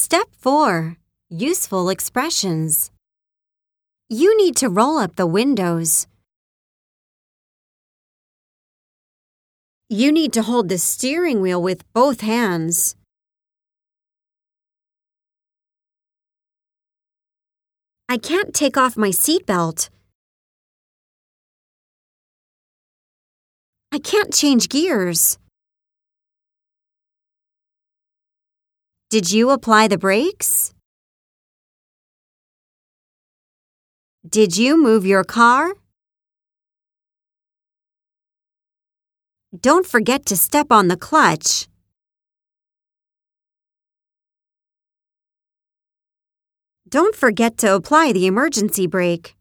Step 4. Useful expressions. You need to roll up the windows. You need to hold the steering wheel with both hands. I can't take off my seatbelt. I can't change gears. Did you apply the brakes? Did you move your car? Don't forget to step on the clutch. Don't forget to apply the emergency brake.